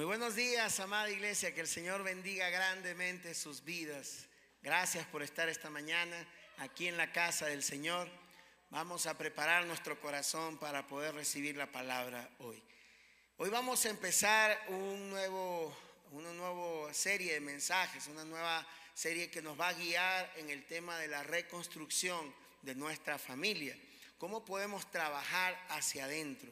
Muy buenos días, amada iglesia, que el Señor bendiga grandemente sus vidas. Gracias por estar esta mañana aquí en la casa del Señor. Vamos a preparar nuestro corazón para poder recibir la palabra hoy. Hoy vamos a empezar una nueva serie de mensajes, una nueva serie que nos va a guiar en el tema de la reconstrucción de nuestra familia. ¿Cómo podemos trabajar hacia adentro?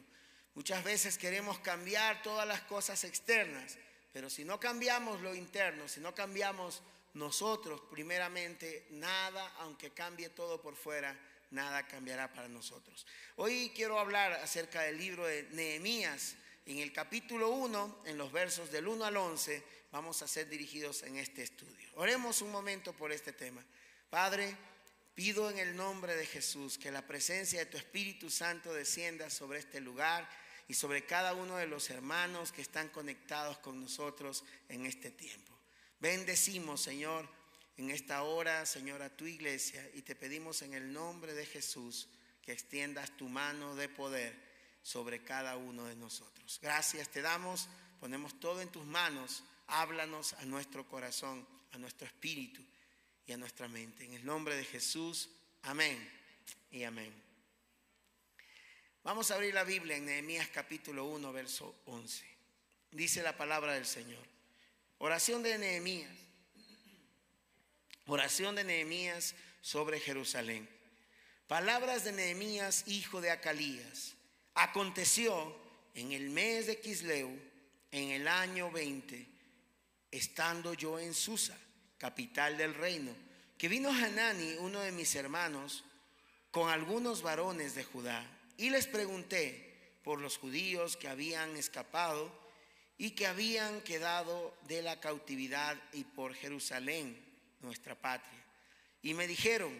Muchas veces queremos cambiar todas las cosas externas, pero si no cambiamos lo interno, si no cambiamos nosotros primeramente, nada, aunque cambie todo por fuera, nada cambiará para nosotros. Hoy quiero hablar acerca del libro de Nehemías. En el capítulo 1, en los versos del 1 al 11, vamos a ser dirigidos en este estudio. Oremos un momento por este tema. Padre, pido en el nombre de Jesús que la presencia de tu Espíritu Santo descienda sobre este lugar y sobre cada uno de los hermanos que están conectados con nosotros en este tiempo. Bendecimos, Señor, en esta hora, Señor, a tu iglesia y te pedimos en el nombre de Jesús que extiendas tu mano de poder sobre cada uno de nosotros. Gracias te damos, ponemos todo en tus manos, háblanos a nuestro corazón, a nuestro espíritu y a nuestra mente. En el nombre de Jesús, amén y amén. Vamos a abrir la Biblia en Nehemías capítulo 1, verso 11. Dice la palabra del Señor. Oración de Nehemías. Oración de Nehemías sobre Jerusalén. Palabras de Nehemías, hijo de Acalías. Aconteció en el mes de Quisleu, en el año 20, estando yo en Susa, capital del reino, que vino Hanani, uno de mis hermanos, con algunos varones de Judá y les pregunté por los judíos que habían escapado y que habían quedado de la cautividad y por Jerusalén, nuestra patria. Y me dijeron,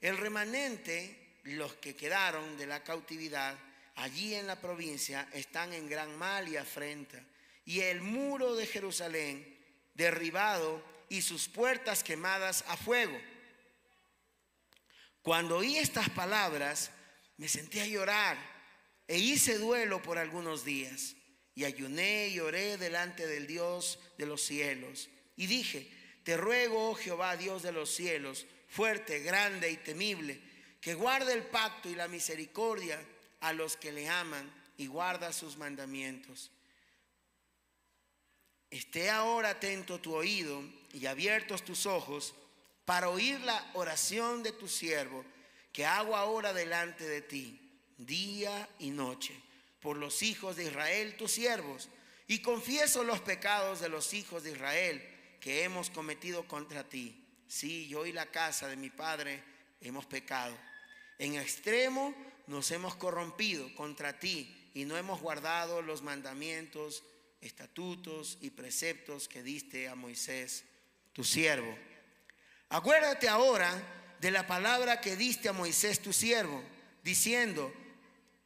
el remanente, los que quedaron de la cautividad allí en la provincia, están en gran mal y afrenta. Y el muro de Jerusalén derribado y sus puertas quemadas a fuego. Cuando oí estas palabras, me senté a llorar e hice duelo por algunos días. Y ayuné y oré delante del Dios de los cielos. Y dije, te ruego, oh Jehová, Dios de los cielos, fuerte, grande y temible, que guarde el pacto y la misericordia a los que le aman y guarda sus mandamientos. Esté ahora atento tu oído y abiertos tus ojos para oír la oración de tu siervo que hago ahora delante de ti, día y noche, por los hijos de Israel, tus siervos, y confieso los pecados de los hijos de Israel que hemos cometido contra ti. Sí, yo y la casa de mi padre hemos pecado. En extremo nos hemos corrompido contra ti y no hemos guardado los mandamientos, estatutos y preceptos que diste a Moisés, tu siervo. Acuérdate ahora de la palabra que diste a Moisés tu siervo, diciendo,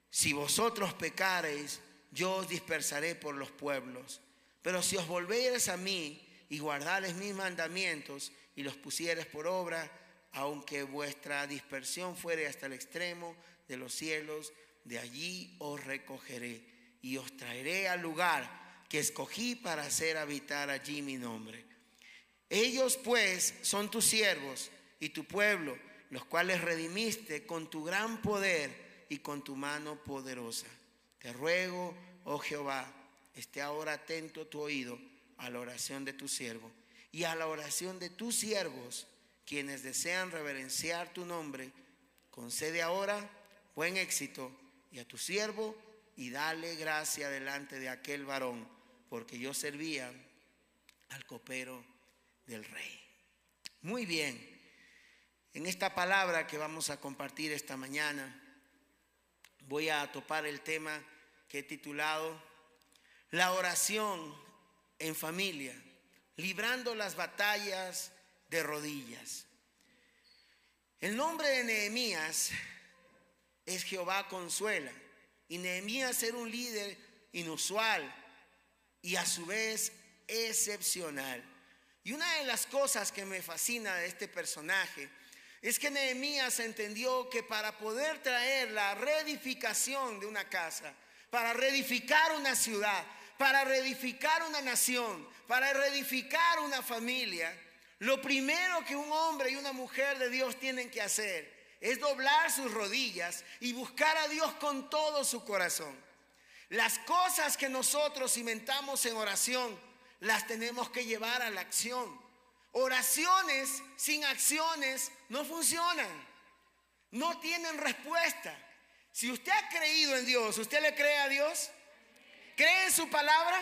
si vosotros pecareis, yo os dispersaré por los pueblos. Pero si os volviereis a mí y guardareis mis mandamientos y los pusiereis por obra, aunque vuestra dispersión fuere hasta el extremo de los cielos, de allí os recogeré y os traeré al lugar que escogí para hacer habitar allí mi nombre. Ellos pues son tus siervos y tu pueblo, los cuales redimiste con tu gran poder y con tu mano poderosa. Te ruego, oh Jehová, esté ahora atento tu oído a la oración de tu siervo y a la oración de tus siervos, quienes desean reverenciar tu nombre. Concede ahora buen éxito y a tu siervo y dale gracia delante de aquel varón, porque yo servía al copero del rey. Muy bien. En esta palabra que vamos a compartir esta mañana, voy a topar el tema que he titulado La oración en familia, librando las batallas de rodillas. El nombre de Nehemías es Jehová consuela. Y Nehemías era un líder inusual y a su vez excepcional. Y una de las cosas que me fascina de este personaje es que Nehemías entendió que para poder traer la reedificación de una casa, para reedificar una ciudad, para reedificar una nación, para reedificar una familia, lo primero que un hombre y una mujer de Dios tienen que hacer es doblar sus rodillas y buscar a Dios con todo su corazón. Las cosas que nosotros cimentamos en oración, las tenemos que llevar a la acción. Oraciones sin acciones no funcionan, no tienen respuesta. Si usted ha creído en Dios, ¿usted le cree a Dios? ¿Cree en su palabra?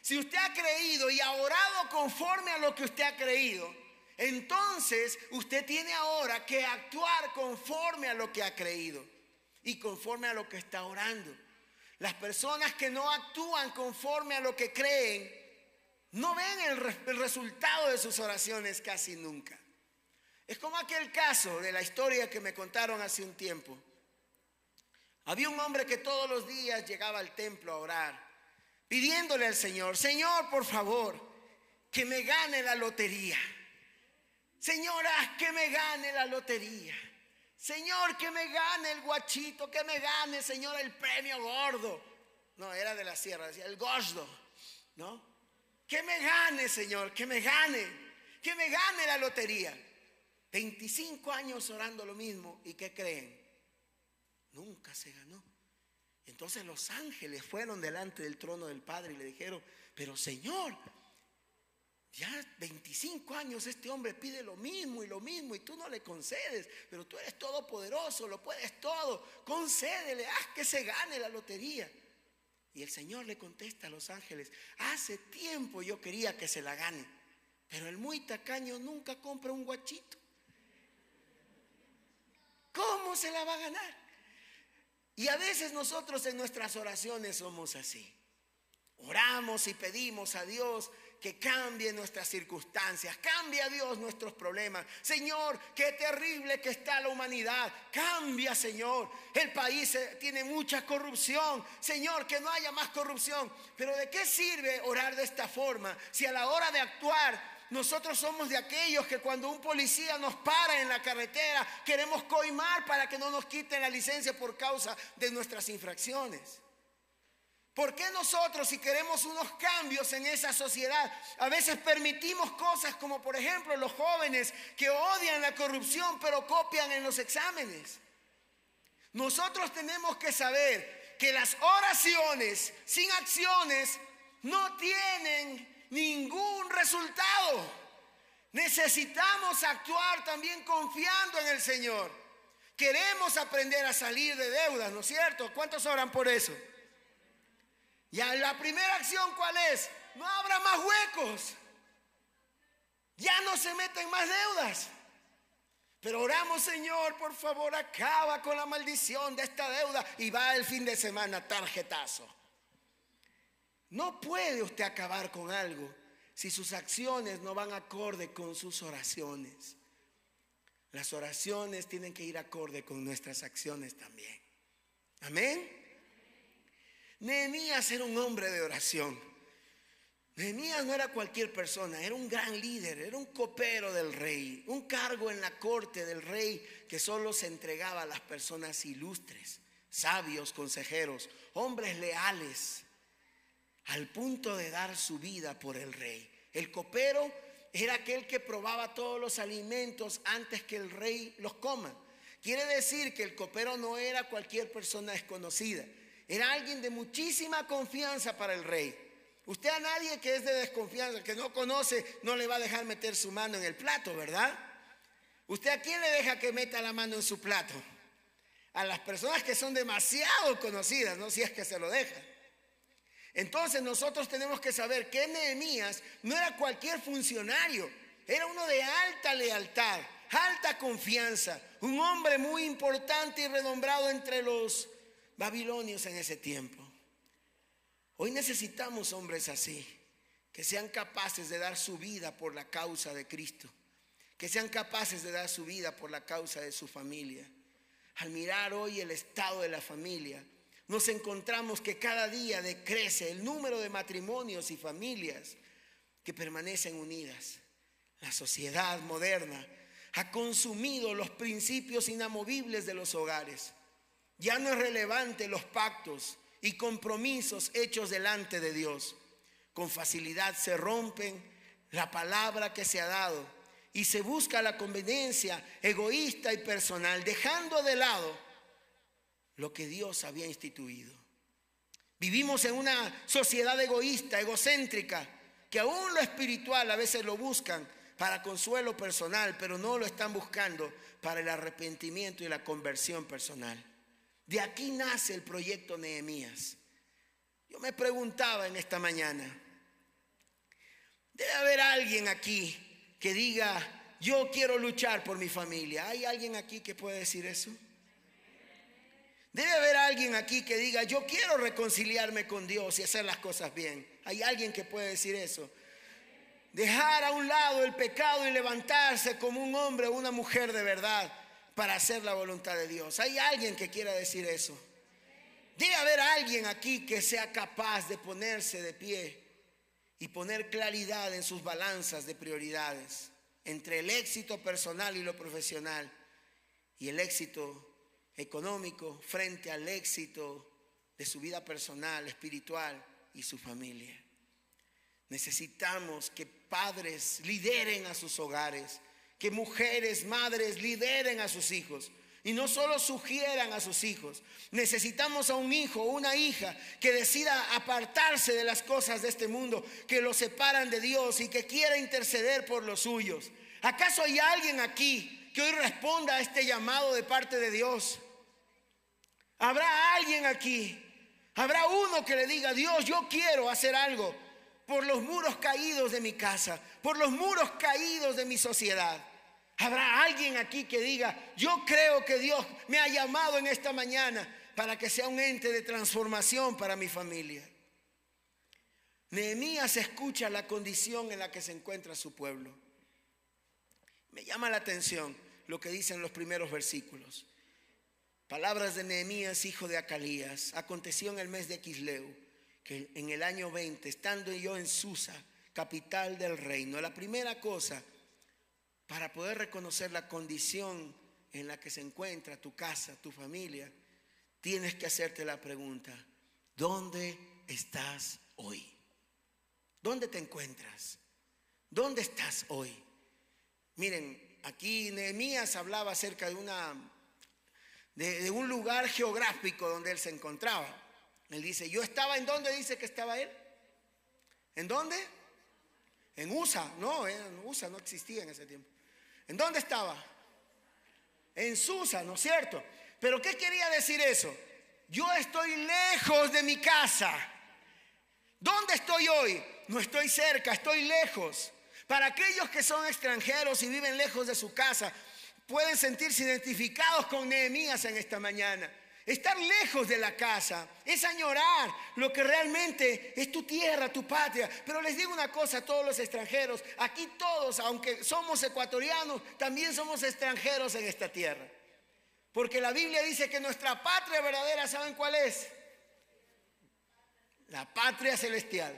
Si usted ha creído y ha orado conforme a lo que usted ha creído, entonces usted tiene ahora que actuar conforme a lo que ha creído y conforme a lo que está orando. Las personas que no actúan conforme a lo que creen, no ven el, resultado de sus oraciones casi nunca. Es como aquel caso de la historia que me contaron hace un tiempo. Había un hombre que todos los días llegaba al templo a orar, pidiéndole al Señor, Señor, por favor, que me gane la lotería. Señora, que me gane la lotería. Señor, que me gane el guachito, que me gane, Señor, el premio gordo. No, era de la sierra, decía el gordo, ¿no? Que me gane, Señor, que me gane, que me gane la lotería. 25 años orando lo mismo y ¿qué creen? Nunca se ganó. Entonces los ángeles fueron delante del trono del Padre y le dijeron, pero Señor, ya 25 años este hombre pide lo mismo y lo mismo y tú no le concedes, pero tú eres todopoderoso, lo puedes todo, concédele, haz que se gane la lotería. Y el Señor le contesta a los ángeles, hace tiempo yo quería que se la gane, pero el muy tacaño nunca compra un guachito. ¿Cómo se la va a ganar? Y a veces nosotros en nuestras oraciones somos así. Oramos y pedimos a Dios que cambie nuestras circunstancias, cambie a Dios nuestros problemas. Señor, qué terrible que está la humanidad. Cambia, Señor. El país eh, tiene mucha corrupción. Señor, que no haya más corrupción. Pero ¿de qué sirve orar de esta forma si a la hora de actuar nosotros somos de aquellos que cuando un policía nos para en la carretera queremos coimar para que no nos quiten la licencia por causa de nuestras infracciones? ¿Por qué nosotros, si queremos unos cambios en esa sociedad, a veces permitimos cosas como, por ejemplo, los jóvenes que odian la corrupción pero copian en los exámenes? Nosotros tenemos que saber que las oraciones sin acciones no tienen ningún resultado. Necesitamos actuar también confiando en el Señor. Queremos aprender a salir de deudas, ¿no es cierto? ¿Cuántos oran por eso? Ya la primera acción, ¿cuál es? No habrá más huecos. Ya no se meten más deudas. Pero oramos, Señor, por favor, acaba con la maldición de esta deuda y va el fin de semana tarjetazo. No puede usted acabar con algo si sus acciones no van acorde con sus oraciones. Las oraciones tienen que ir acorde con nuestras acciones también. Amén. Nehemías era un hombre de oración. Nehemías no era cualquier persona, era un gran líder, era un copero del rey, un cargo en la corte del rey que solo se entregaba a las personas ilustres, sabios, consejeros, hombres leales, al punto de dar su vida por el rey. El copero era aquel que probaba todos los alimentos antes que el rey los coma. Quiere decir que el copero no era cualquier persona desconocida. Era alguien de muchísima confianza para el rey. Usted a nadie que es de desconfianza, que no conoce, no le va a dejar meter su mano en el plato, ¿verdad? ¿Usted a quién le deja que meta la mano en su plato? A las personas que son demasiado conocidas, ¿no? Si es que se lo deja. Entonces nosotros tenemos que saber que Nehemías no era cualquier funcionario, era uno de alta lealtad, alta confianza, un hombre muy importante y renombrado entre los babilonios en ese tiempo. Hoy necesitamos hombres así, que sean capaces de dar su vida por la causa de Cristo, que sean capaces de dar su vida por la causa de su familia. Al mirar hoy el estado de la familia, nos encontramos que cada día decrece el número de matrimonios y familias que permanecen unidas. La sociedad moderna ha consumido los principios inamovibles de los hogares. Ya no es relevante los pactos y compromisos hechos delante de Dios. Con facilidad se rompen la palabra que se ha dado y se busca la conveniencia egoísta y personal, dejando de lado lo que Dios había instituido. Vivimos en una sociedad egoísta, egocéntrica, que aún lo espiritual a veces lo buscan para consuelo personal, pero no lo están buscando para el arrepentimiento y la conversión personal. De aquí nace el proyecto Nehemías. Yo me preguntaba en esta mañana, debe haber alguien aquí que diga, yo quiero luchar por mi familia. ¿Hay alguien aquí que puede decir eso? Debe haber alguien aquí que diga, yo quiero reconciliarme con Dios y hacer las cosas bien. Hay alguien que puede decir eso. Dejar a un lado el pecado y levantarse como un hombre o una mujer de verdad para hacer la voluntad de Dios. Hay alguien que quiera decir eso. Debe haber alguien aquí que sea capaz de ponerse de pie y poner claridad en sus balanzas de prioridades entre el éxito personal y lo profesional y el éxito económico frente al éxito de su vida personal, espiritual y su familia. Necesitamos que padres lideren a sus hogares, que mujeres, madres lideren a sus hijos. Y no solo sugieran a sus hijos, necesitamos a un hijo o una hija que decida apartarse de las cosas de este mundo, que lo separan de Dios y que quiera interceder por los suyos. ¿Acaso hay alguien aquí que hoy responda a este llamado de parte de Dios? Habrá alguien aquí. Habrá uno que le diga, Dios, yo quiero hacer algo por los muros caídos de mi casa, por los muros caídos de mi sociedad. Habrá alguien aquí que diga, yo creo que Dios me ha llamado en esta mañana para que sea un ente de transformación para mi familia. Nehemías escucha la condición en la que se encuentra su pueblo. Me llama la atención lo que dicen los primeros versículos. Palabras de Nehemías, hijo de Acalías. Aconteció en el mes de Quisleu, que en el año 20, estando yo en Susa, capital del reino, la primera cosa para poder reconocer la condición en la que se encuentra tu casa, tu familia, tienes que hacerte la pregunta, ¿dónde estás hoy? ¿Dónde te encuentras? ¿Dónde estás hoy? Miren, aquí Nehemías hablaba acerca de una de, un lugar geográfico donde él se encontraba. Él dice, yo estaba en dónde dice que estaba él. ¿En dónde? En USA, no, en USA no existía en ese tiempo. ¿En dónde estaba? En Susa, ¿no es cierto? Pero ¿qué quería decir eso? Yo estoy lejos de mi casa. ¿Dónde estoy hoy? No estoy cerca, estoy lejos. Para aquellos que son extranjeros y viven lejos de su casa, pueden sentirse identificados con Nehemías en esta mañana. Estar lejos de la casa es añorar lo que realmente es tu tierra, tu patria. Pero les digo una cosa a todos los extranjeros, aquí todos, aunque somos ecuatorianos, también somos extranjeros en esta tierra. Porque la Biblia dice que nuestra patria verdadera, ¿saben cuál es? La patria celestial.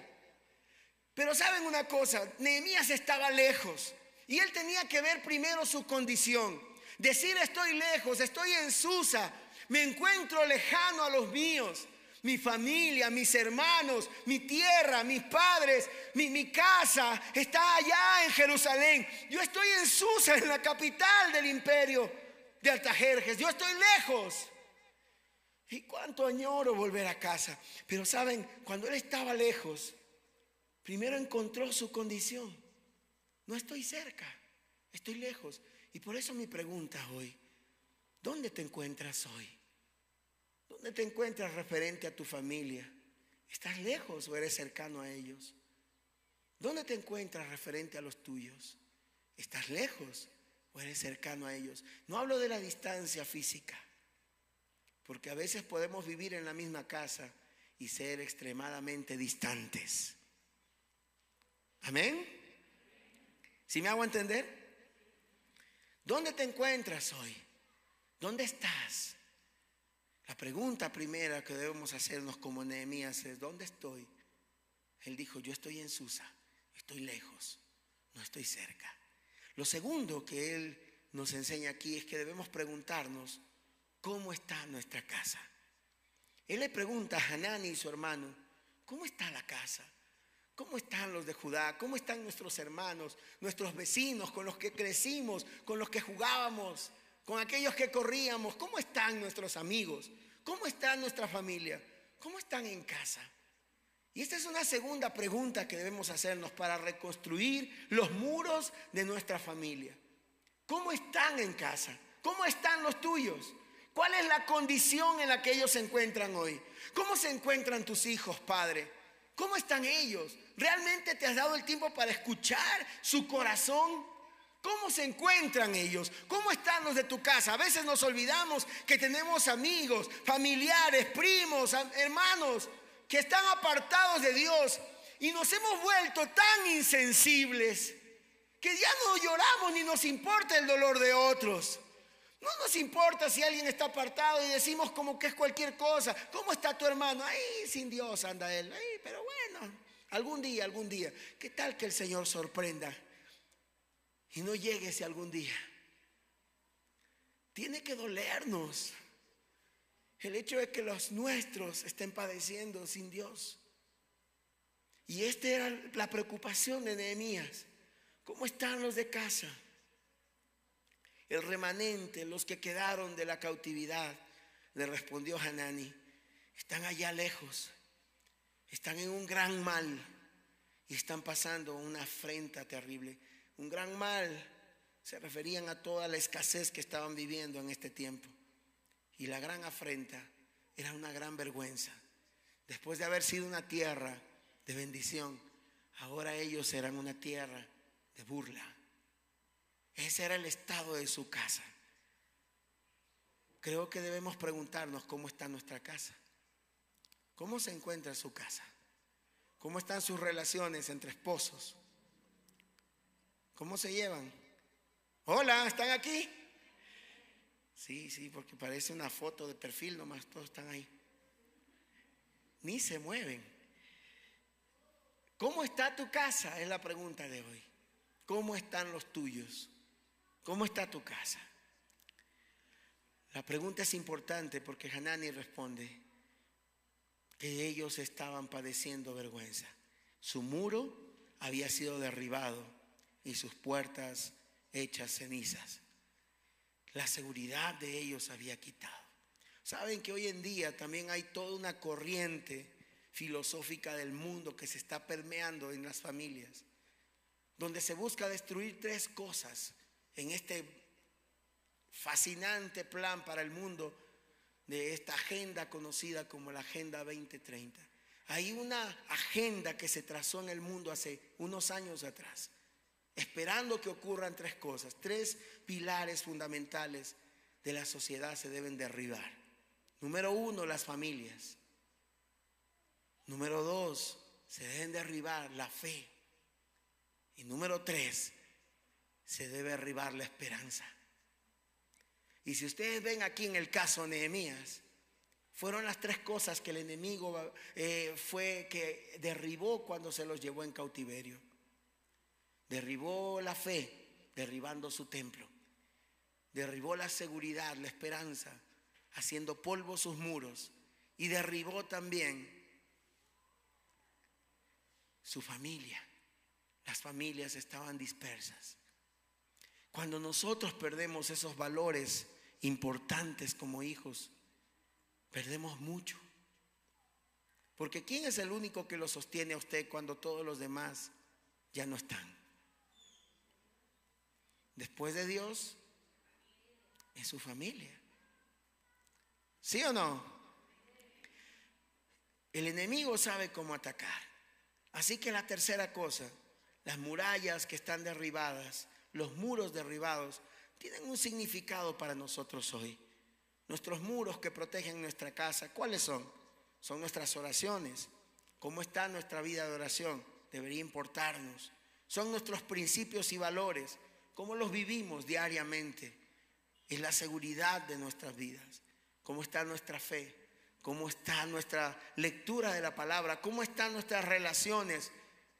Pero saben una cosa, Nehemías estaba lejos. Y él tenía que ver primero su condición. Decir estoy lejos, estoy en Susa, me encuentro lejano a los míos, mi familia, mis hermanos, mi tierra, mis padres, mi, casa está allá en Jerusalén. Yo estoy en Susa, en la capital del imperio de Altajerjes. Yo estoy lejos. Y cuánto añoro volver a casa. Pero saben, cuando él estaba lejos, primero encontró su condición. No estoy cerca, estoy lejos. Y por eso mi pregunta hoy, ¿dónde te encuentras hoy? ¿Dónde te encuentras referente a tu familia? ¿Estás lejos o eres cercano a ellos? ¿Dónde te encuentras referente a los tuyos? ¿Estás lejos o eres cercano a ellos? No hablo de la distancia física, porque a veces podemos vivir en la misma casa y ser extremadamente distantes. Amén. ¿Sí me hago entender? ¿Dónde te encuentras hoy? ¿Dónde estás? La pregunta primera que debemos hacernos como Nehemías es, ¿dónde estoy? Él dijo, yo estoy en Susa, estoy lejos, no estoy cerca. Lo segundo que él nos enseña aquí es que debemos preguntarnos, ¿cómo está nuestra casa? Él le pregunta a Hanani y su hermano, ¿cómo está la casa? ¿Cómo están los de Judá? ¿Cómo están nuestros hermanos, nuestros vecinos con los que crecimos, con los que jugábamos, con aquellos que corríamos? ¿Cómo están nuestros amigos? ¿Cómo está nuestra familia? ¿Cómo están en casa? Y esta es una segunda pregunta que debemos hacernos para reconstruir los muros de nuestra familia. ¿Cómo están en casa? ¿Cómo están los tuyos? ¿Cuál es la condición en la que ellos se encuentran hoy? ¿Cómo se encuentran tus hijos, Padre? ¿Cómo están ellos? ¿Realmente te has dado el tiempo para escuchar su corazón? ¿Cómo se encuentran ellos? ¿Cómo están los de tu casa? A veces nos olvidamos que tenemos amigos, familiares, primos, hermanos que están apartados de Dios y nos hemos vuelto tan insensibles que ya no lloramos ni nos importa el dolor de otros. No nos importa si alguien está apartado y decimos como que es cualquier cosa. ¿Cómo está tu hermano? Ahí sin Dios anda él. Pero bueno, algún día, algún día. ¿Qué tal que el Señor sorprenda y no llegue ese algún día? Tiene que dolernos el hecho de que los nuestros estén padeciendo sin Dios. Y esta era la preocupación de Nehemías. ¿Cómo están los de casa? el remanente, los que quedaron de la cautividad, le respondió Hanani, están allá lejos, están en un gran mal y están pasando una afrenta terrible. Un gran mal se referían a toda la escasez que estaban viviendo en este tiempo. Y la gran afrenta era una gran vergüenza. Después de haber sido una tierra de bendición, ahora ellos eran una tierra de burla. Ese era el estado de su casa. Creo que debemos preguntarnos cómo está nuestra casa. ¿Cómo se encuentra su casa? ¿Cómo están sus relaciones entre esposos? ¿Cómo se llevan? Hola, ¿están aquí? Sí, sí, porque parece una foto de perfil nomás, todos están ahí. Ni se mueven. ¿Cómo está tu casa? Es la pregunta de hoy. ¿Cómo están los tuyos? ¿Cómo está tu casa? La pregunta es importante porque Hanani responde que ellos estaban padeciendo vergüenza. Su muro había sido derribado y sus puertas hechas cenizas. La seguridad de ellos había quitado. Saben que hoy en día también hay toda una corriente filosófica del mundo que se está permeando en las familias, donde se busca destruir tres cosas en este fascinante plan para el mundo de esta agenda conocida como la Agenda 2030. Hay una agenda que se trazó en el mundo hace unos años atrás, esperando que ocurran tres cosas, tres pilares fundamentales de la sociedad se deben derribar. Número uno, las familias. Número dos, se deben derribar la fe. Y número tres, se debe arribar la esperanza. Y si ustedes ven aquí en el caso Nehemías, fueron las tres cosas que el enemigo eh, fue que derribó cuando se los llevó en cautiverio. Derribó la fe, derribando su templo. Derribó la seguridad, la esperanza, haciendo polvo sus muros. Y derribó también su familia. Las familias estaban dispersas. Cuando nosotros perdemos esos valores importantes como hijos, perdemos mucho. Porque ¿quién es el único que lo sostiene a usted cuando todos los demás ya no están? Después de Dios, es su familia. ¿Sí o no? El enemigo sabe cómo atacar. Así que la tercera cosa, las murallas que están derribadas los muros derribados, tienen un significado para nosotros hoy. Nuestros muros que protegen nuestra casa, ¿cuáles son? Son nuestras oraciones. ¿Cómo está nuestra vida de oración? Debería importarnos. Son nuestros principios y valores. ¿Cómo los vivimos diariamente? Es la seguridad de nuestras vidas. ¿Cómo está nuestra fe? ¿Cómo está nuestra lectura de la palabra? ¿Cómo están nuestras relaciones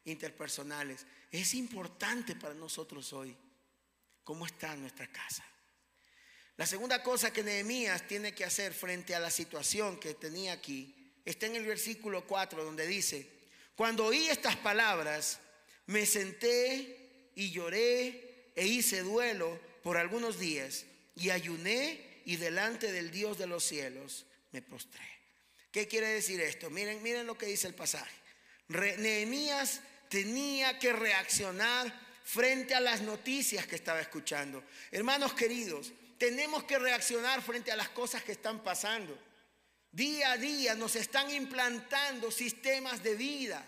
interpersonales? Es importante para nosotros hoy cómo está nuestra casa. La segunda cosa que Nehemías tiene que hacer frente a la situación que tenía aquí está en el versículo 4 donde dice, cuando oí estas palabras, me senté y lloré e hice duelo por algunos días y ayuné y delante del Dios de los cielos me postré. ¿Qué quiere decir esto? Miren, miren lo que dice el pasaje. Nehemías tenía que reaccionar frente a las noticias que estaba escuchando. Hermanos queridos, tenemos que reaccionar frente a las cosas que están pasando. Día a día nos están implantando sistemas de vida.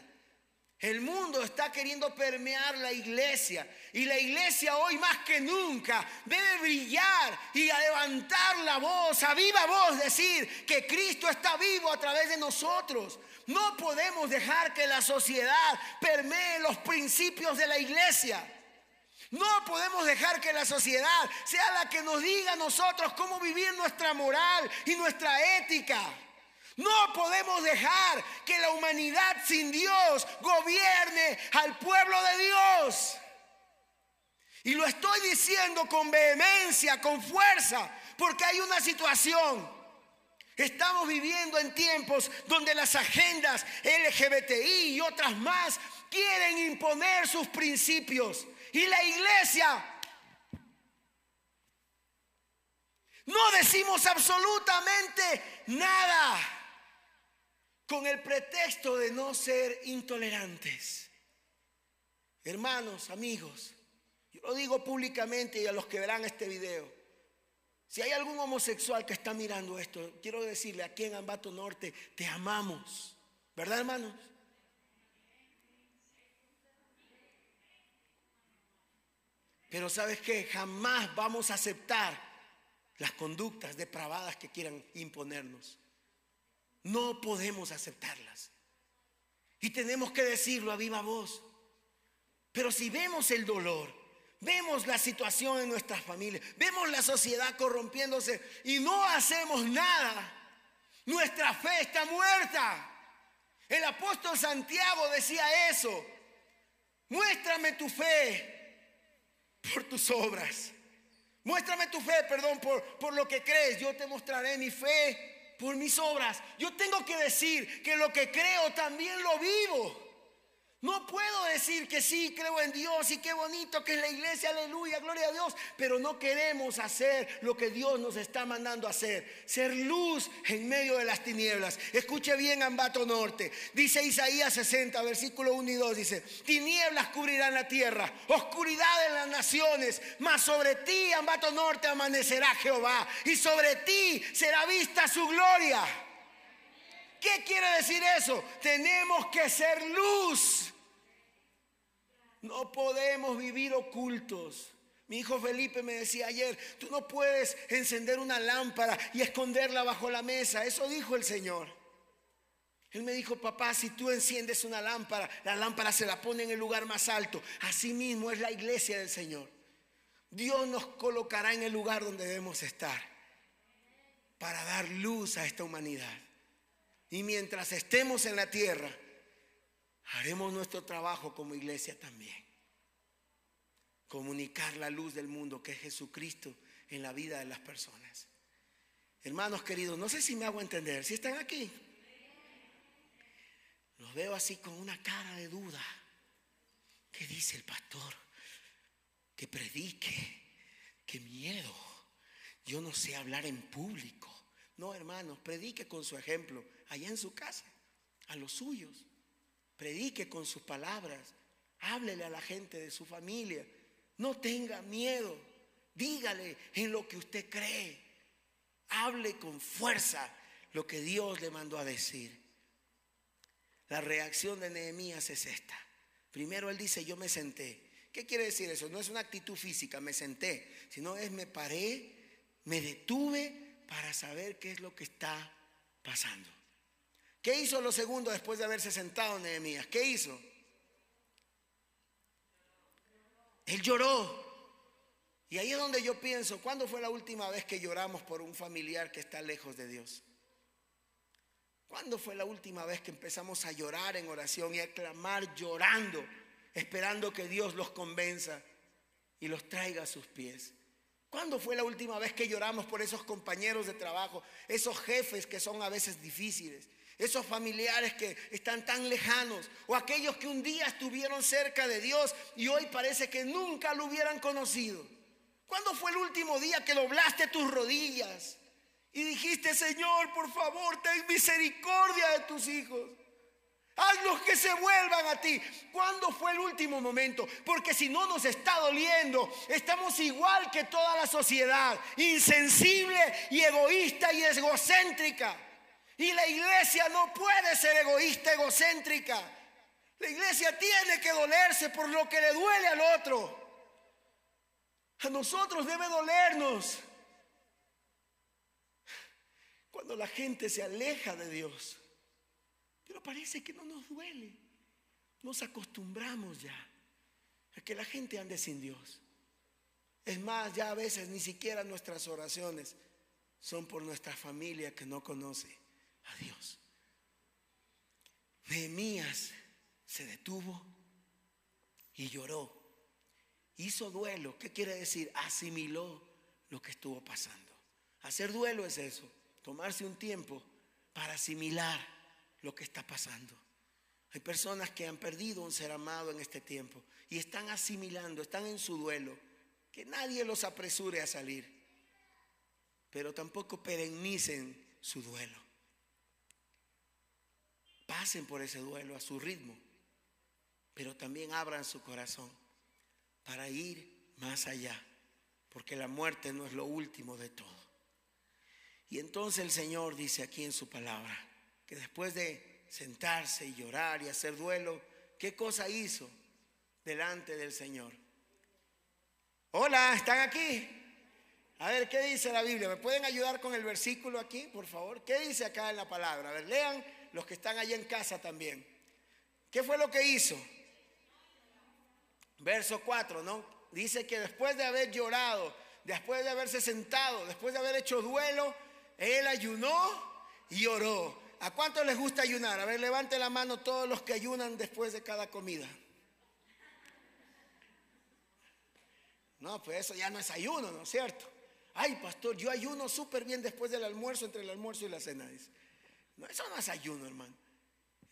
El mundo está queriendo permear la iglesia y la iglesia hoy más que nunca debe brillar y a levantar la voz, a viva voz decir que Cristo está vivo a través de nosotros. No podemos dejar que la sociedad permee los principios de la iglesia. No podemos dejar que la sociedad sea la que nos diga a nosotros cómo vivir nuestra moral y nuestra ética. No podemos dejar que la humanidad sin Dios gobierne al pueblo de Dios. Y lo estoy diciendo con vehemencia, con fuerza, porque hay una situación. Estamos viviendo en tiempos donde las agendas LGBTI y otras más quieren imponer sus principios. Y la iglesia no decimos absolutamente nada con el pretexto de no ser intolerantes. Hermanos, amigos, yo lo digo públicamente y a los que verán este video. Si hay algún homosexual que está mirando esto, quiero decirle aquí en Ambato Norte, te amamos. ¿Verdad, hermanos? Pero sabes que jamás vamos a aceptar las conductas depravadas que quieran imponernos. No podemos aceptarlas. Y tenemos que decirlo a viva voz. Pero si vemos el dolor, vemos la situación en nuestras familias, vemos la sociedad corrompiéndose y no hacemos nada, nuestra fe está muerta. El apóstol Santiago decía eso. Muéstrame tu fe por tus obras. Muéstrame tu fe, perdón, por, por lo que crees. Yo te mostraré mi fe por mis obras. Yo tengo que decir que lo que creo también lo vivo. No puedo decir que sí, creo en Dios y qué bonito que es la iglesia, aleluya, gloria a Dios, pero no queremos hacer lo que Dios nos está mandando hacer, ser luz en medio de las tinieblas. Escuche bien Ambato Norte, dice Isaías 60, versículo 1 y 2, dice, tinieblas cubrirán la tierra, oscuridad en las naciones, mas sobre ti, Ambato Norte, amanecerá Jehová y sobre ti será vista su gloria. ¿Qué quiere decir eso? Tenemos que ser luz. No podemos vivir ocultos. Mi hijo Felipe me decía ayer, tú no puedes encender una lámpara y esconderla bajo la mesa. Eso dijo el Señor. Él me dijo, papá, si tú enciendes una lámpara, la lámpara se la pone en el lugar más alto. Así mismo es la iglesia del Señor. Dios nos colocará en el lugar donde debemos estar para dar luz a esta humanidad. Y mientras estemos en la tierra, haremos nuestro trabajo como iglesia también. Comunicar la luz del mundo que es Jesucristo en la vida de las personas. Hermanos queridos, no sé si me hago entender, si están aquí. Los veo así con una cara de duda. ¿Qué dice el pastor? Que predique. Qué miedo. Yo no sé hablar en público. No, hermanos, predique con su ejemplo, allá en su casa, a los suyos predique con sus palabras, háblele a la gente de su familia, no tenga miedo, dígale en lo que usted cree, hable con fuerza lo que Dios le mandó a decir. La reacción de Nehemías es esta. Primero él dice, yo me senté. ¿Qué quiere decir eso? No es una actitud física, me senté, sino es me paré, me detuve para saber qué es lo que está pasando. ¿Qué hizo lo segundo después de haberse sentado Nehemías? ¿Qué hizo? Él lloró. Y ahí es donde yo pienso, ¿cuándo fue la última vez que lloramos por un familiar que está lejos de Dios? ¿Cuándo fue la última vez que empezamos a llorar en oración y a clamar llorando, esperando que Dios los convenza y los traiga a sus pies? ¿Cuándo fue la última vez que lloramos por esos compañeros de trabajo, esos jefes que son a veces difíciles, esos familiares que están tan lejanos o aquellos que un día estuvieron cerca de Dios y hoy parece que nunca lo hubieran conocido? ¿Cuándo fue el último día que doblaste tus rodillas y dijiste, Señor, por favor, ten misericordia de tus hijos? Hazlos que se vuelvan a ti. ¿Cuándo fue el último momento? Porque si no nos está doliendo, estamos igual que toda la sociedad, insensible y egoísta y egocéntrica. Y la iglesia no puede ser egoísta, egocéntrica. La iglesia tiene que dolerse por lo que le duele al otro. A nosotros debe dolernos cuando la gente se aleja de Dios. Pero parece que no nos duele. Nos acostumbramos ya a que la gente ande sin Dios. Es más, ya a veces ni siquiera nuestras oraciones son por nuestra familia que no conoce a Dios. Nehemías se detuvo y lloró. Hizo duelo. ¿Qué quiere decir? Asimiló lo que estuvo pasando. Hacer duelo es eso, tomarse un tiempo para asimilar lo que está pasando. Hay personas que han perdido un ser amado en este tiempo y están asimilando, están en su duelo. Que nadie los apresure a salir, pero tampoco perennicen su duelo. Pasen por ese duelo a su ritmo, pero también abran su corazón para ir más allá, porque la muerte no es lo último de todo. Y entonces el Señor dice aquí en su palabra, que después de sentarse y llorar y hacer duelo, ¿qué cosa hizo delante del Señor? Hola, ¿están aquí? A ver, ¿qué dice la Biblia? ¿Me pueden ayudar con el versículo aquí, por favor? ¿Qué dice acá en la palabra? A ver, lean los que están allá en casa también. ¿Qué fue lo que hizo? Verso 4, ¿no? Dice que después de haber llorado, después de haberse sentado, después de haber hecho duelo, él ayunó y oró. ¿A cuánto les gusta ayunar? A ver, levante la mano todos los que ayunan después de cada comida. No, pues eso ya no es ayuno, ¿no es cierto? Ay, pastor, yo ayuno súper bien después del almuerzo, entre el almuerzo y la cena. No, eso no es ayuno, hermano.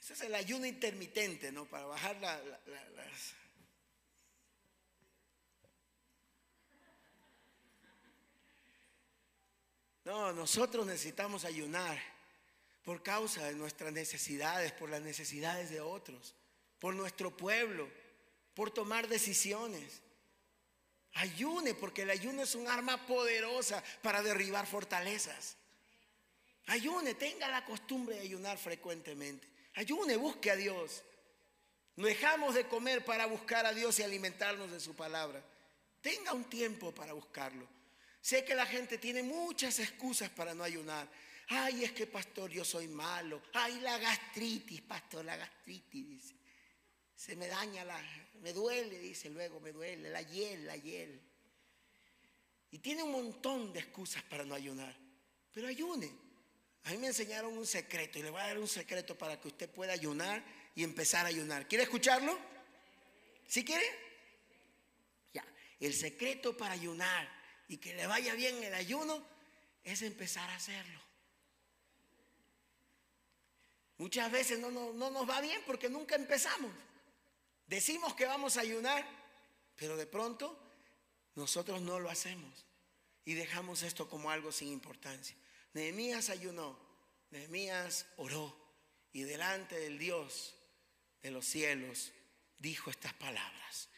Eso es el ayuno intermitente, ¿no? Para bajar la, las... No, nosotros necesitamos ayunar por causa de nuestras necesidades, por las necesidades de otros, por nuestro pueblo, por tomar decisiones. Ayune, porque el ayuno es un arma poderosa para derribar fortalezas. Ayune, tenga la costumbre de ayunar frecuentemente. Ayune, busque a Dios. No dejamos de comer para buscar a Dios y alimentarnos de su palabra. Tenga un tiempo para buscarlo. Sé que la gente tiene muchas excusas para no ayunar. Ay, es que pastor, yo soy malo. Ay, la gastritis, pastor, la gastritis, dice. Se me daña la, me duele, dice luego, me duele, la hiel, la hiel. Y tiene un montón de excusas para no ayunar. Pero ayune. A mí me enseñaron un secreto y le voy a dar un secreto para que usted pueda ayunar y empezar a ayunar. ¿Quiere escucharlo? ¿Sí quiere? Ya. El secreto para ayunar y que le vaya bien el ayuno es empezar a hacerlo. Muchas veces no, nos va bien porque nunca empezamos. Decimos que vamos a ayunar, pero de pronto nosotros no lo hacemos y dejamos esto como algo sin importancia. Nehemías ayunó, Nehemías oró y delante del Dios de los cielos dijo estas palabras.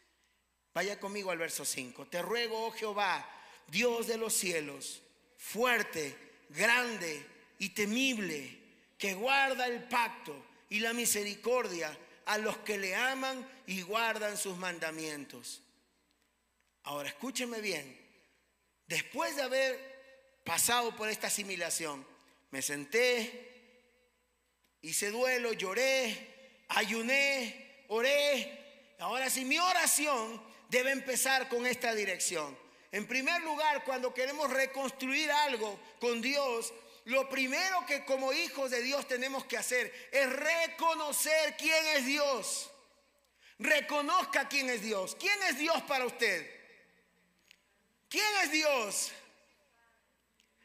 Vaya conmigo al verso 5. Te ruego, oh Jehová, Dios de los cielos, fuerte, grande y temible que guarda el pacto y la misericordia a los que le aman y guardan sus mandamientos. Ahora escúcheme bien, después de haber pasado por esta asimilación, me senté, hice duelo, lloré, ayuné, oré. Ahora sí, mi oración debe empezar con esta dirección. En primer lugar, cuando queremos reconstruir algo con Dios, lo primero que como hijos de Dios tenemos que hacer es reconocer quién es Dios. Reconozca quién es Dios. ¿Quién es Dios para usted? ¿Quién es Dios?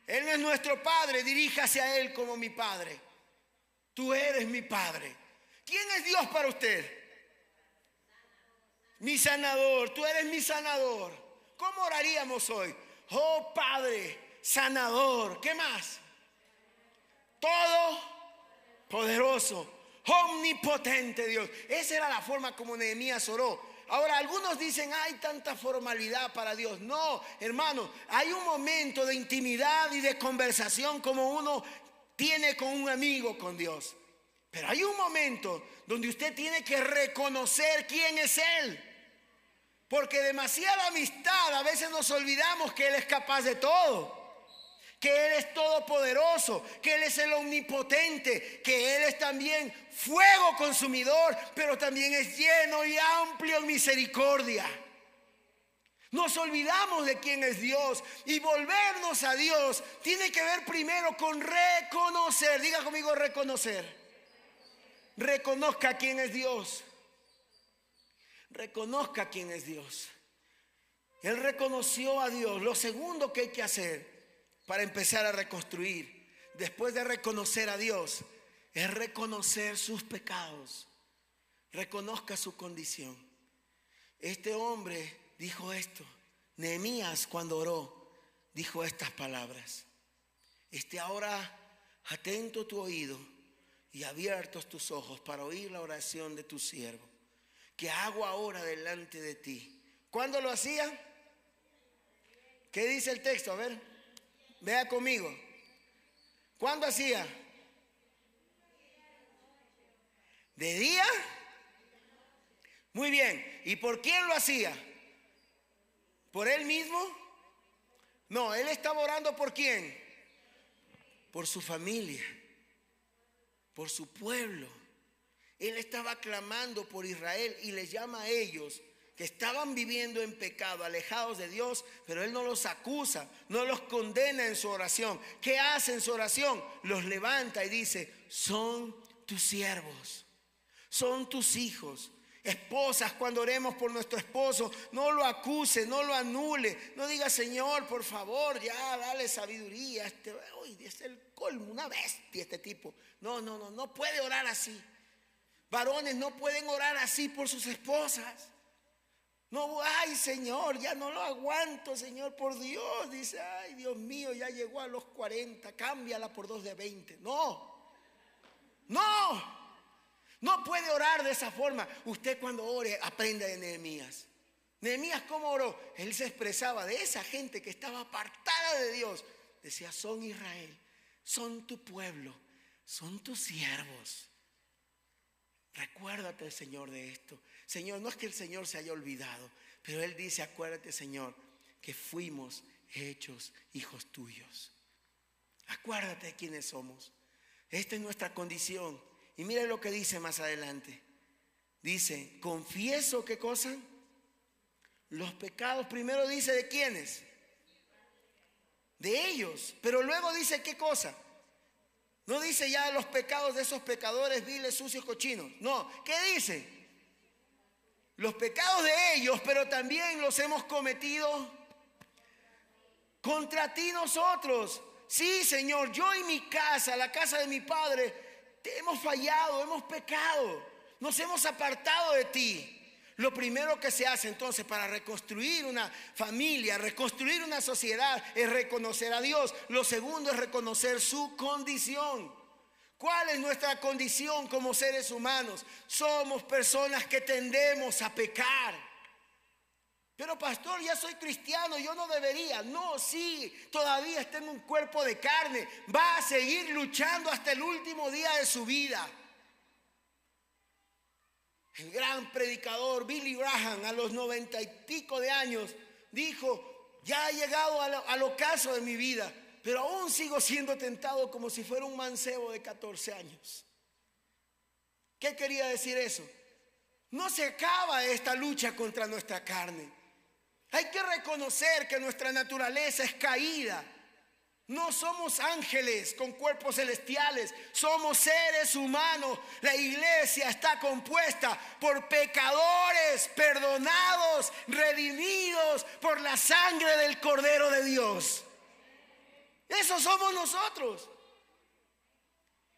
Él es nuestro Padre, diríjase a Él como mi Padre. Tú eres mi Padre. ¿Quién es Dios para usted? Mi sanador, tú eres mi sanador. ¿Cómo oraríamos hoy? Oh Padre, sanador. ¿Qué más? Todo poderoso, omnipotente Dios. Esa era la forma como Nehemías oró. Ahora, algunos dicen, hay tanta formalidad para Dios. No, hermano, hay un momento de intimidad y de conversación como uno tiene con un amigo con Dios. Pero hay un momento donde usted tiene que reconocer quién es Él. Porque demasiada amistad, a veces nos olvidamos que Él es capaz de todo que Él es todopoderoso, que Él es el omnipotente, que Él es también fuego consumidor, pero también es lleno y amplio en misericordia. Nos olvidamos de quién es Dios y volvernos a Dios tiene que ver primero con reconocer, diga conmigo reconocer. Reconozca quién es Dios. Reconozca quién es Dios. Él reconoció a Dios. Lo segundo que hay que hacer para empezar a reconstruir, después de reconocer a Dios, es reconocer sus pecados. Reconozca su condición. Este hombre dijo esto. Nehemías cuando oró dijo estas palabras. Esté ahora atento tu oído y abiertos tus ojos para oír la oración de tu siervo, que hago ahora delante de ti. ¿Cuándo lo hacía? ¿Qué dice el texto? A ver. Vea conmigo. ¿Cuándo hacía? ¿De día? Muy bien. ¿Y por quién lo hacía? ¿Por él mismo? No, él estaba orando por quién? Por su familia, por su pueblo. Él estaba clamando por Israel y les llama a ellos que estaban viviendo en pecado, alejados de Dios, pero Él no los acusa, no los condena en su oración. ¿Qué hace en su oración? Los levanta y dice, son tus siervos, son tus hijos. Esposas, cuando oremos por nuestro esposo, no lo acuse, no lo anule, no diga, Señor, por favor, ya dale sabiduría. Este, uy, es el colmo, una bestia este tipo. No, no, no, no puede orar así. Varones no pueden orar así por sus esposas. No, ay Señor, ya no lo aguanto, Señor, por Dios. Dice, ay Dios mío, ya llegó a los 40, cámbiala por dos de 20. No, no, no puede orar de esa forma. Usted cuando ore, aprenda de Nehemías. Nehemías, ¿cómo oró? Él se expresaba de esa gente que estaba apartada de Dios. Decía, son Israel, son tu pueblo, son tus siervos. Recuérdate, Señor, de esto. Señor, no es que el Señor se haya olvidado, pero Él dice, acuérdate, Señor, que fuimos hechos hijos tuyos. Acuérdate de quiénes somos. Esta es nuestra condición. Y mire lo que dice más adelante. Dice, confieso qué cosa? Los pecados primero dice de quiénes? De ellos. Pero luego dice qué cosa? No dice ya los pecados de esos pecadores viles, sucios, cochinos. No, ¿qué dice? Los pecados de ellos, pero también los hemos cometido contra ti nosotros. Sí, Señor, yo y mi casa, la casa de mi Padre, te hemos fallado, hemos pecado, nos hemos apartado de ti. Lo primero que se hace entonces para reconstruir una familia, reconstruir una sociedad, es reconocer a Dios. Lo segundo es reconocer su condición. ¿Cuál es nuestra condición como seres humanos? Somos personas que tendemos a pecar. Pero pastor, ya soy cristiano, yo no debería. No, sí, todavía está en un cuerpo de carne. Va a seguir luchando hasta el último día de su vida. El gran predicador Billy Graham a los noventa y pico de años dijo, ya ha llegado al, ocaso de mi vida, pero aún sigo siendo tentado como si fuera un mancebo de 14 años. ¿Qué quería decir eso? No se acaba esta lucha contra nuestra carne. Hay que reconocer que nuestra naturaleza es caída. No somos ángeles con cuerpos celestiales, somos seres humanos. La iglesia está compuesta por pecadores perdonados, redimidos por la sangre del Cordero de Dios. Eso somos nosotros.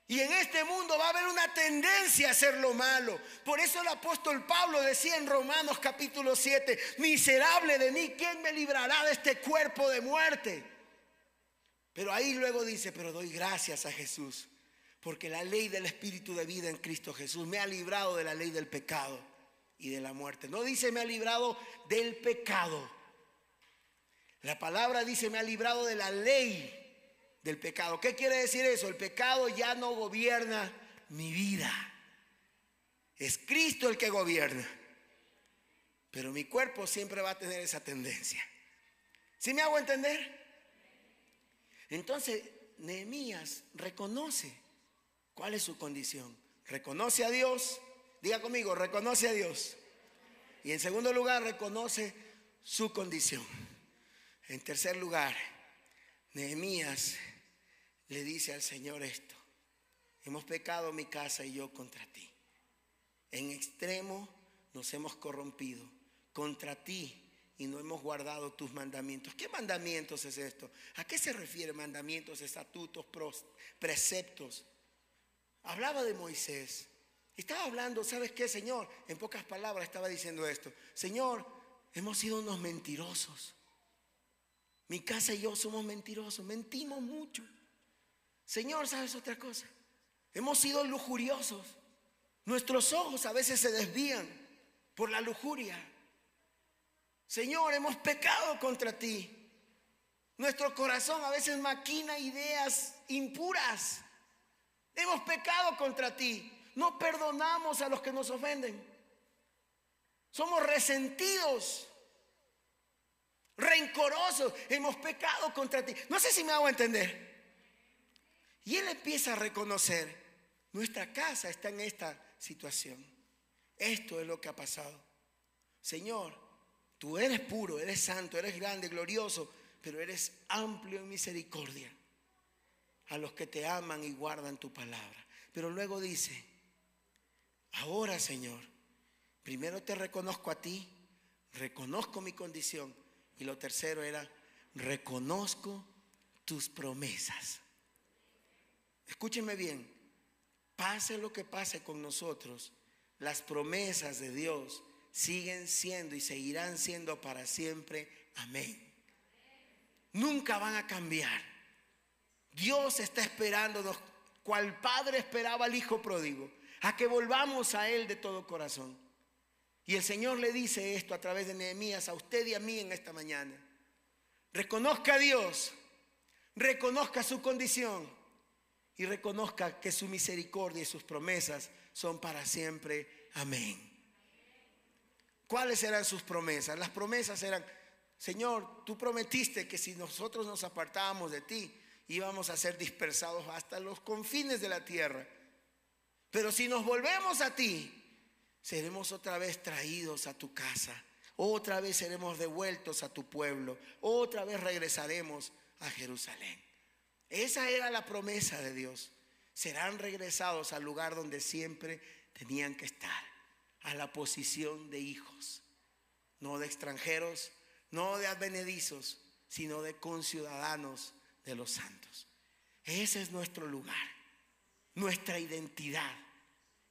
Y en este mundo va a haber una tendencia a hacer lo malo. Por eso el apóstol Pablo decía en Romanos capítulo 7, miserable de mí, ¿quién me librará de este cuerpo de muerte? Pero ahí luego dice, pero doy gracias a Jesús, porque la ley del Espíritu de vida en Cristo Jesús me ha librado de la ley del pecado y de la muerte. No dice me ha librado del pecado. La palabra dice me ha librado de la ley del pecado. ¿Qué quiere decir eso? El pecado ya no gobierna mi vida. Es Cristo el que gobierna. Pero mi cuerpo siempre va a tener esa tendencia. ¿Sí me hago entender? Entonces, Nehemías reconoce cuál es su condición. Reconoce a Dios. Diga conmigo, reconoce a Dios. Y en segundo lugar, reconoce su condición. En tercer lugar, Nehemías le dice al Señor esto, hemos pecado mi casa y yo contra ti. En extremo nos hemos corrompido contra ti y no hemos guardado tus mandamientos. ¿Qué mandamientos es esto? ¿A qué se refiere mandamientos, estatutos, preceptos? Hablaba de Moisés. Estaba hablando, ¿sabes qué, Señor? En pocas palabras estaba diciendo esto. Señor, hemos sido unos mentirosos. Mi casa y yo somos mentirosos, mentimos mucho. Señor, ¿sabes otra cosa? Hemos sido lujuriosos. Nuestros ojos a veces se desvían por la lujuria. Señor, hemos pecado contra ti. Nuestro corazón a veces maquina ideas impuras. Hemos pecado contra ti. No perdonamos a los que nos ofenden. Somos resentidos, rencorosos. Hemos pecado contra ti. No sé si me hago entender. Y él empieza a reconocer, nuestra casa está en esta situación. Esto es lo que ha pasado. Señor, tú eres puro, eres santo, eres grande, glorioso, pero eres amplio en misericordia a los que te aman y guardan tu palabra. Pero luego dice, ahora Señor, primero te reconozco a ti, reconozco mi condición y lo tercero era, reconozco tus promesas. Escúchenme bien, pase lo que pase con nosotros, las promesas de Dios siguen siendo y seguirán siendo para siempre. Amén. Nunca van a cambiar. Dios está esperándonos, cual padre esperaba al hijo pródigo, a que volvamos a Él de todo corazón. Y el Señor le dice esto a través de Nehemías a usted y a mí en esta mañana. Reconozca a Dios, reconozca su condición y reconozca que su misericordia y sus promesas son para siempre. Amén. ¿Cuáles eran sus promesas? Las promesas eran, Señor, tú prometiste que si nosotros nos apartábamos de ti, íbamos a ser dispersados hasta los confines de la tierra. Pero si nos volvemos a ti, seremos otra vez traídos a tu casa. Otra vez seremos devueltos a tu pueblo. Otra vez regresaremos a Jerusalén. Esa era la promesa de Dios. Serán regresados al lugar donde siempre tenían que estar, a la posición de hijos, no de extranjeros, no de advenedizos, sino de conciudadanos de los santos. Ese es nuestro lugar, nuestra identidad.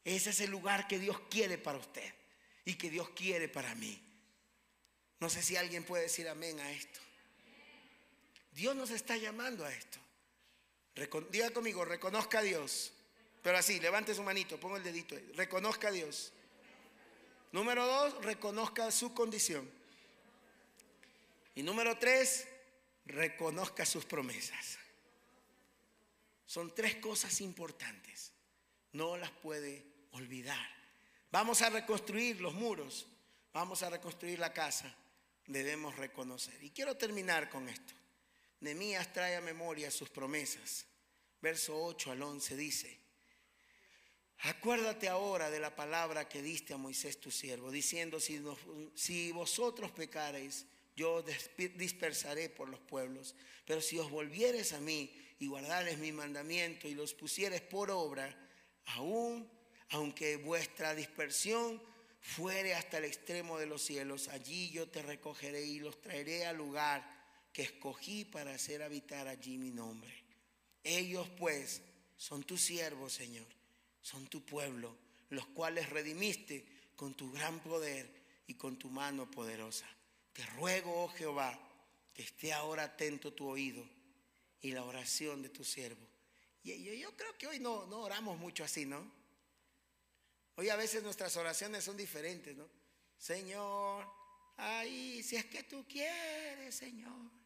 Ese es el lugar que Dios quiere para usted y que Dios quiere para mí. No sé si alguien puede decir amén a esto. Dios nos está llamando a esto. Diga conmigo, reconozca a Dios. Pero así, levante su manito, ponga el dedito ahí. Reconozca a Dios. Número dos, reconozca su condición. Y número tres, reconozca sus promesas. Son tres cosas importantes. No las puede olvidar. Vamos a reconstruir los muros. Vamos a reconstruir la casa. Debemos reconocer. Y quiero terminar con esto. Nemías trae a memoria sus promesas. Verso 8 al 11 dice, acuérdate ahora de la palabra que diste a Moisés tu siervo, diciendo, si, vosotros pecareis, yo dispersaré por los pueblos. Pero si os volvieres a mí y guardares mi mandamiento y los pusieres por obra, aún aunque vuestra dispersión fuere hasta el extremo de los cielos, allí yo te recogeré y los traeré al lugar que escogí para hacer habitar allí mi nombre. Ellos pues son tus siervos, Señor, son tu pueblo, los cuales redimiste con tu gran poder y con tu mano poderosa. Te ruego, oh Jehová, que esté ahora atento tu oído y la oración de tu siervo. Y yo, creo que hoy no, no oramos mucho así, ¿no? Hoy a veces nuestras oraciones son diferentes, ¿no? Señor, ay, si es que tú quieres, Señor.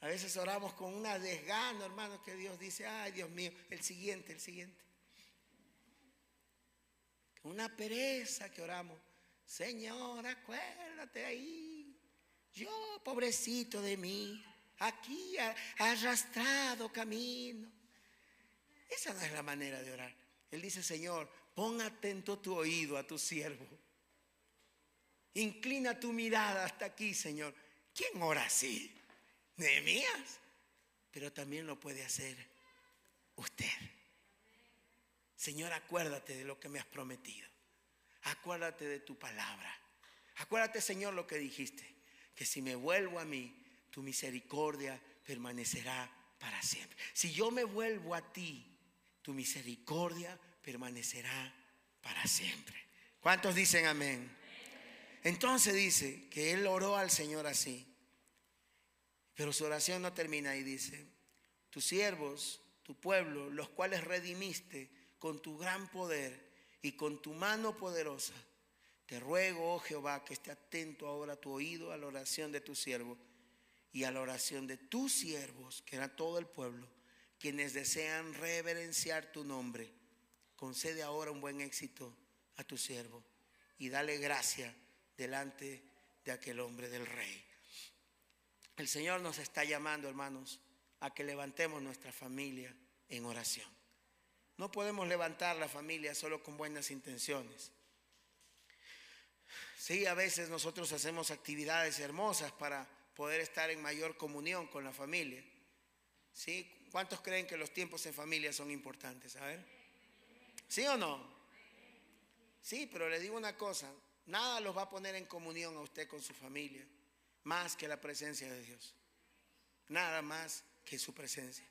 A veces oramos con una desgano, hermano, que Dios dice, ay, Dios mío, el siguiente, el siguiente. Una pereza que oramos. Señor, acuérdate ahí. Yo, pobrecito de mí, aquí arrastrado camino. Esa no es la manera de orar. Él dice, Señor, pon atento tu oído a tu siervo. Inclina tu mirada hasta aquí, Señor. ¿Quién ora así? Nehemías. Pero también lo puede hacer usted. Señor, acuérdate de lo que me has prometido. Acuérdate de tu palabra. Acuérdate, Señor, lo que dijiste. Que si me vuelvo a mí, tu misericordia permanecerá para siempre. Si yo me vuelvo a ti, tu misericordia permanecerá para siempre. ¿Cuántos dicen amén? Entonces dice que él oró al Señor así. Pero su oración no termina y dice, tus siervos, tu pueblo, los cuales redimiste con tu gran poder y con tu mano poderosa, te ruego, oh Jehová, que esté atento ahora tu oído a la oración de tu siervo y a la oración de tus siervos, que era todo el pueblo, quienes desean reverenciar tu nombre concede ahora un buen éxito a tu siervo y dale gracia delante de aquel hombre del rey. El Señor nos está llamando, hermanos, a que levantemos nuestra familia en oración. No podemos levantar la familia solo con buenas intenciones. Sí, a veces nosotros hacemos actividades hermosas para poder estar en mayor comunión con la familia. ¿Sí? ¿Cuántos creen que los tiempos en familia son importantes? A. ¿Sí o no? Sí, pero le digo una cosa, nada los va a poner en comunión a usted con su familia, más que la presencia de Dios. Nada más que su presencia.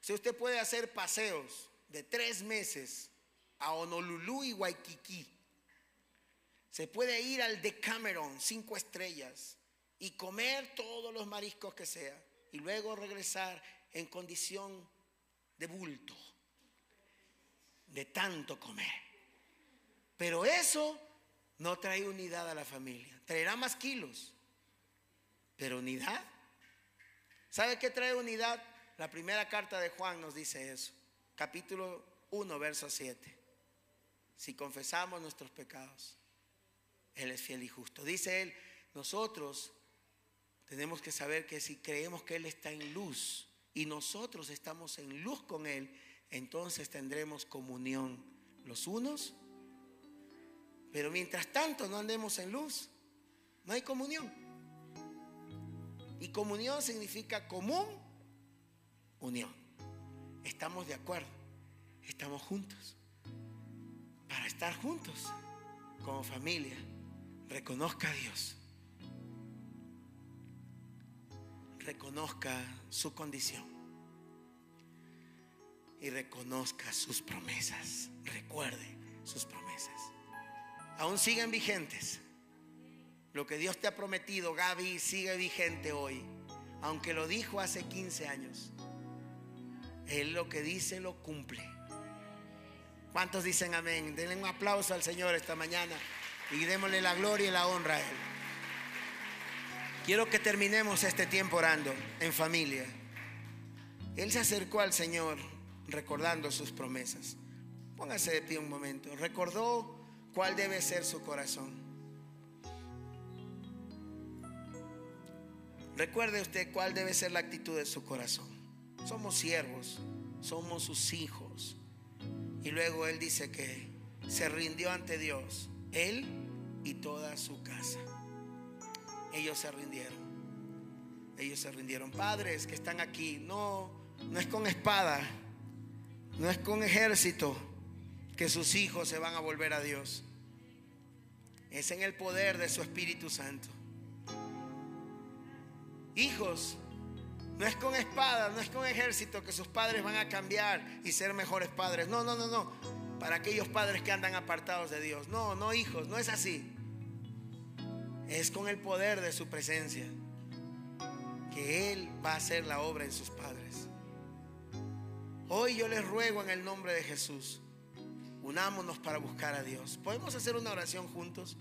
Si usted puede hacer paseos de tres meses a Honolulu y Waikiki, se puede ir al Decameron, cinco estrellas, y comer todos los mariscos que sea, y luego regresar en condición de bulto de tanto comer. Pero eso no trae unidad a la familia. Traerá más kilos. Pero unidad. ¿Sabe qué trae unidad? La primera carta de Juan nos dice eso. Capítulo 1, verso 7. Si confesamos nuestros pecados, Él es fiel y justo. Dice Él, nosotros tenemos que saber que si creemos que Él está en luz y nosotros estamos en luz con Él, entonces tendremos comunión los unos. Pero mientras tanto no andemos en luz, no hay comunión. Y comunión significa común, unión. Estamos de acuerdo, estamos juntos. Para estar juntos como familia, reconozca a Dios. Reconozca su condición y reconozca sus promesas. Recuerde sus promesas. Aún siguen vigentes. Lo que Dios te ha prometido, Gaby, sigue vigente hoy. Aunque lo dijo hace 15 años. Él lo que dice lo cumple. ¿Cuántos dicen amén? Denle un aplauso al Señor esta mañana y démosle la gloria y la honra a Él. Quiero que terminemos este tiempo orando en familia. Él se acercó al Señor recordando sus promesas. Póngase de pie un momento. Recordó cuál debe ser su corazón. Recuerde usted cuál debe ser la actitud de su corazón. Somos siervos, somos sus hijos. Y luego él dice que se rindió ante Dios, él y toda su casa. ellos se rindieron. Ellos se rindieron. Padres que están aquí, no, no es con espada, no es con ejército que sus hijos se van a volver a Dios. Es en el poder de su Espíritu Santo. Hijos, no es con espada, no es con ejército que sus padres van a cambiar y ser mejores padres. No, no, no, no. Para aquellos padres que andan apartados de Dios. No, no, hijos, no es así. Es con el poder de su presencia que Él va a hacer la obra en sus padres. Hoy yo les ruego en el nombre de Jesús, unámonos para buscar a Dios. ¿Podemos hacer una oración juntos?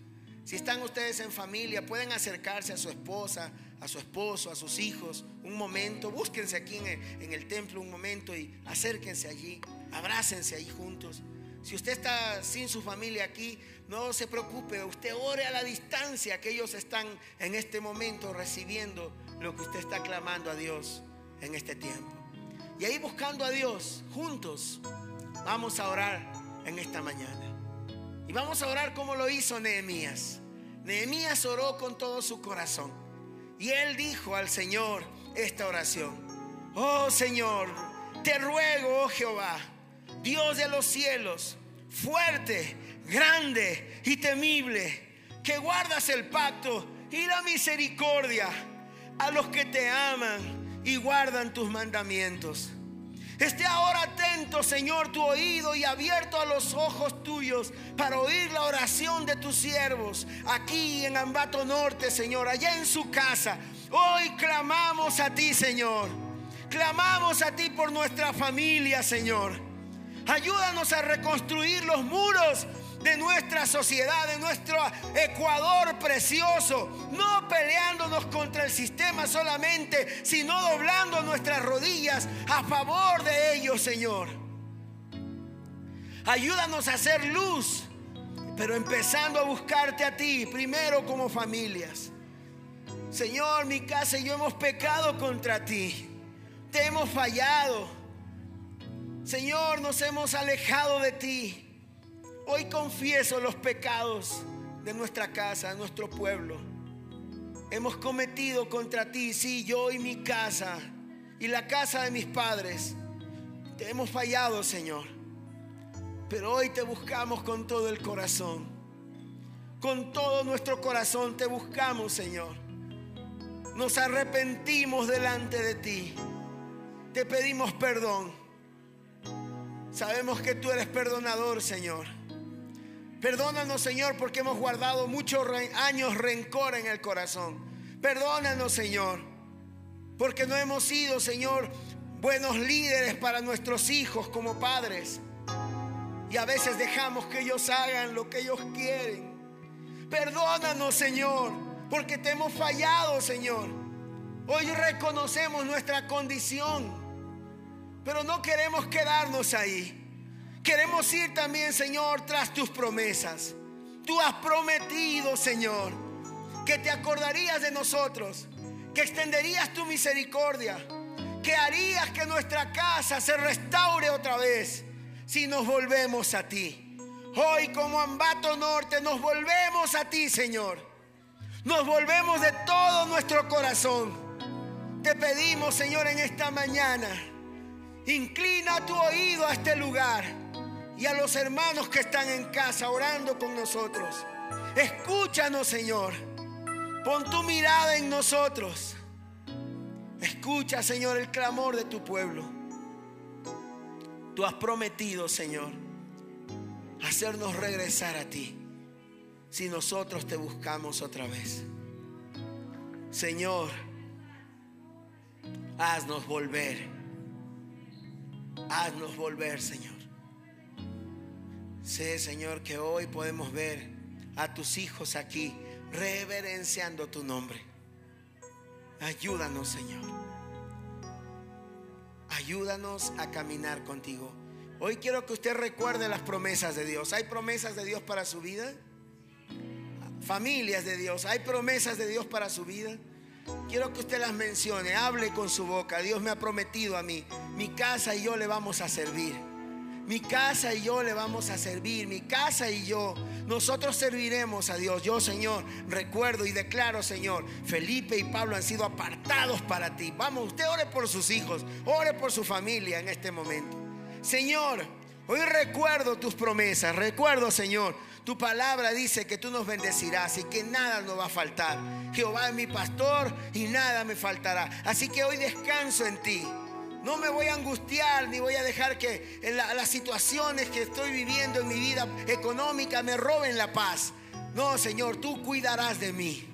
Si están ustedes en familia, pueden acercarse a su esposa, a su esposo, a sus hijos, un momento, búsquense aquí en el, templo un momento y acérquense allí, abrácense allí juntos. Si usted está sin su familia aquí, no se preocupe, usted ore a la distancia que ellos están en este momento recibiendo lo que usted está clamando a Dios en este tiempo. Y ahí buscando a Dios juntos, vamos a orar en esta mañana. Y vamos a orar como lo hizo Nehemías. Nehemías oró con todo su corazón. Y él dijo al Señor esta oración. Oh Señor, te ruego, oh Jehová, Dios de los cielos, fuerte, grande y temible, que guardas el pacto y la misericordia a los que te aman y guardan tus mandamientos. Esté ahora atento, Señor, tu oído y abierto a los ojos tuyos para oír la oración de tus siervos aquí en Ambato Norte, Señor, allá en su casa. Hoy clamamos a ti, Señor. Clamamos a ti por nuestra familia, Señor. Ayúdanos a reconstruir los muros de nuestra sociedad, de nuestro Ecuador precioso, no peleándonos contra el sistema solamente, sino doblando nuestras rodillas a favor de ellos, Señor. Ayúdanos a hacer luz, pero empezando a buscarte a ti, primero como familias. Señor, mi casa y yo hemos pecado contra ti, te hemos fallado. Señor, nos hemos alejado de ti. Hoy confieso los pecados de nuestra casa, de nuestro pueblo. Hemos cometido contra ti, sí, yo y mi casa y la casa de mis padres. Te hemos fallado, Señor. Pero hoy te buscamos con todo el corazón. Con todo nuestro corazón te buscamos, Señor. Nos arrepentimos delante de ti. Te pedimos perdón. Sabemos que tú eres perdonador, Señor. Perdónanos, Señor, porque hemos guardado muchos años rencor en el corazón. Perdónanos, Señor, porque no hemos sido, Señor, buenos líderes para nuestros hijos como padres. Y a veces dejamos que ellos hagan lo que ellos quieren. Perdónanos, Señor, porque te hemos fallado, Señor. Hoy reconocemos nuestra condición, pero no queremos quedarnos ahí. Queremos ir también, Señor, tras tus promesas. Tú has prometido, Señor, que te acordarías de nosotros, que extenderías tu misericordia, que harías que nuestra casa se restaure otra vez si nos volvemos a ti. Hoy como Ambato Norte nos volvemos a ti, Señor. Nos volvemos de todo nuestro corazón. Te pedimos, Señor, en esta mañana, inclina tu oído a este lugar y a los hermanos que están en casa orando con nosotros. Escúchanos, Señor. Pon tu mirada en nosotros. Escucha, Señor, el clamor de tu pueblo. Tú has prometido, Señor, hacernos regresar a ti si nosotros te buscamos otra vez. Señor, haznos volver. Haznos volver, Señor. Sé, Señor, que hoy podemos ver a tus hijos aquí reverenciando tu nombre. Ayúdanos, Señor. Ayúdanos a caminar contigo. Hoy quiero que usted recuerde las promesas de Dios. ¿Hay promesas de Dios para su vida? Familias de Dios. ¿Hay promesas de Dios para su vida? Quiero que usted las mencione. Hable con su boca. Dios me ha prometido a mí. Mi casa y yo le vamos a servir. Mi casa y yo le vamos a servir. Mi casa y yo, nosotros serviremos a Dios. Yo, Señor, recuerdo y declaro, Señor, Felipe y Pablo han sido apartados para ti. Vamos, usted ore por sus hijos, ore por su familia en este momento. Señor, hoy recuerdo tus promesas. Recuerdo, Señor, tu palabra dice que tú nos bendecirás y que nada nos va a faltar. Jehová es mi pastor y nada me faltará. Así que hoy descanso en ti. No me voy a angustiar ni voy a dejar que las situaciones que estoy viviendo en mi vida económica me roben la paz. No, Señor, tú cuidarás de mí.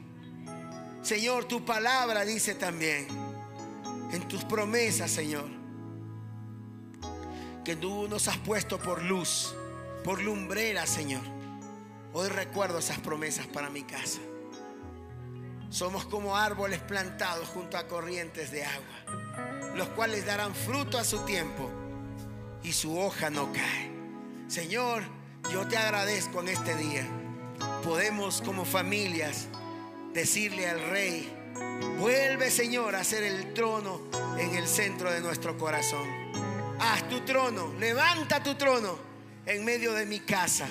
Señor, tu palabra dice también en tus promesas, Señor, que tú nos has puesto por luz, por lumbrera, Señor. Hoy recuerdo esas promesas para mi casa. Somos como árboles plantados junto a corrientes de agua, los cuales darán fruto a su tiempo y su hoja no cae. Señor, yo te agradezco en este día. Podemos como familias decirle al Rey, vuelve Señor a ser el trono en el centro de nuestro corazón. Haz tu trono, levanta tu trono en medio de mi casa.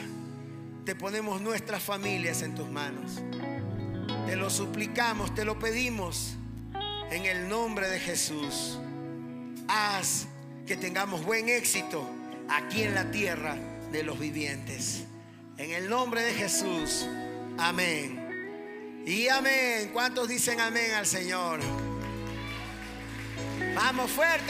Te ponemos nuestras familias en tus manos. Te lo suplicamos, te lo pedimos en el nombre de Jesús. Haz que tengamos buen éxito aquí en la tierra de los vivientes. En el nombre de Jesús. Amén. Y amén. ¿Cuántos dicen amén al Señor? Vamos fuerte.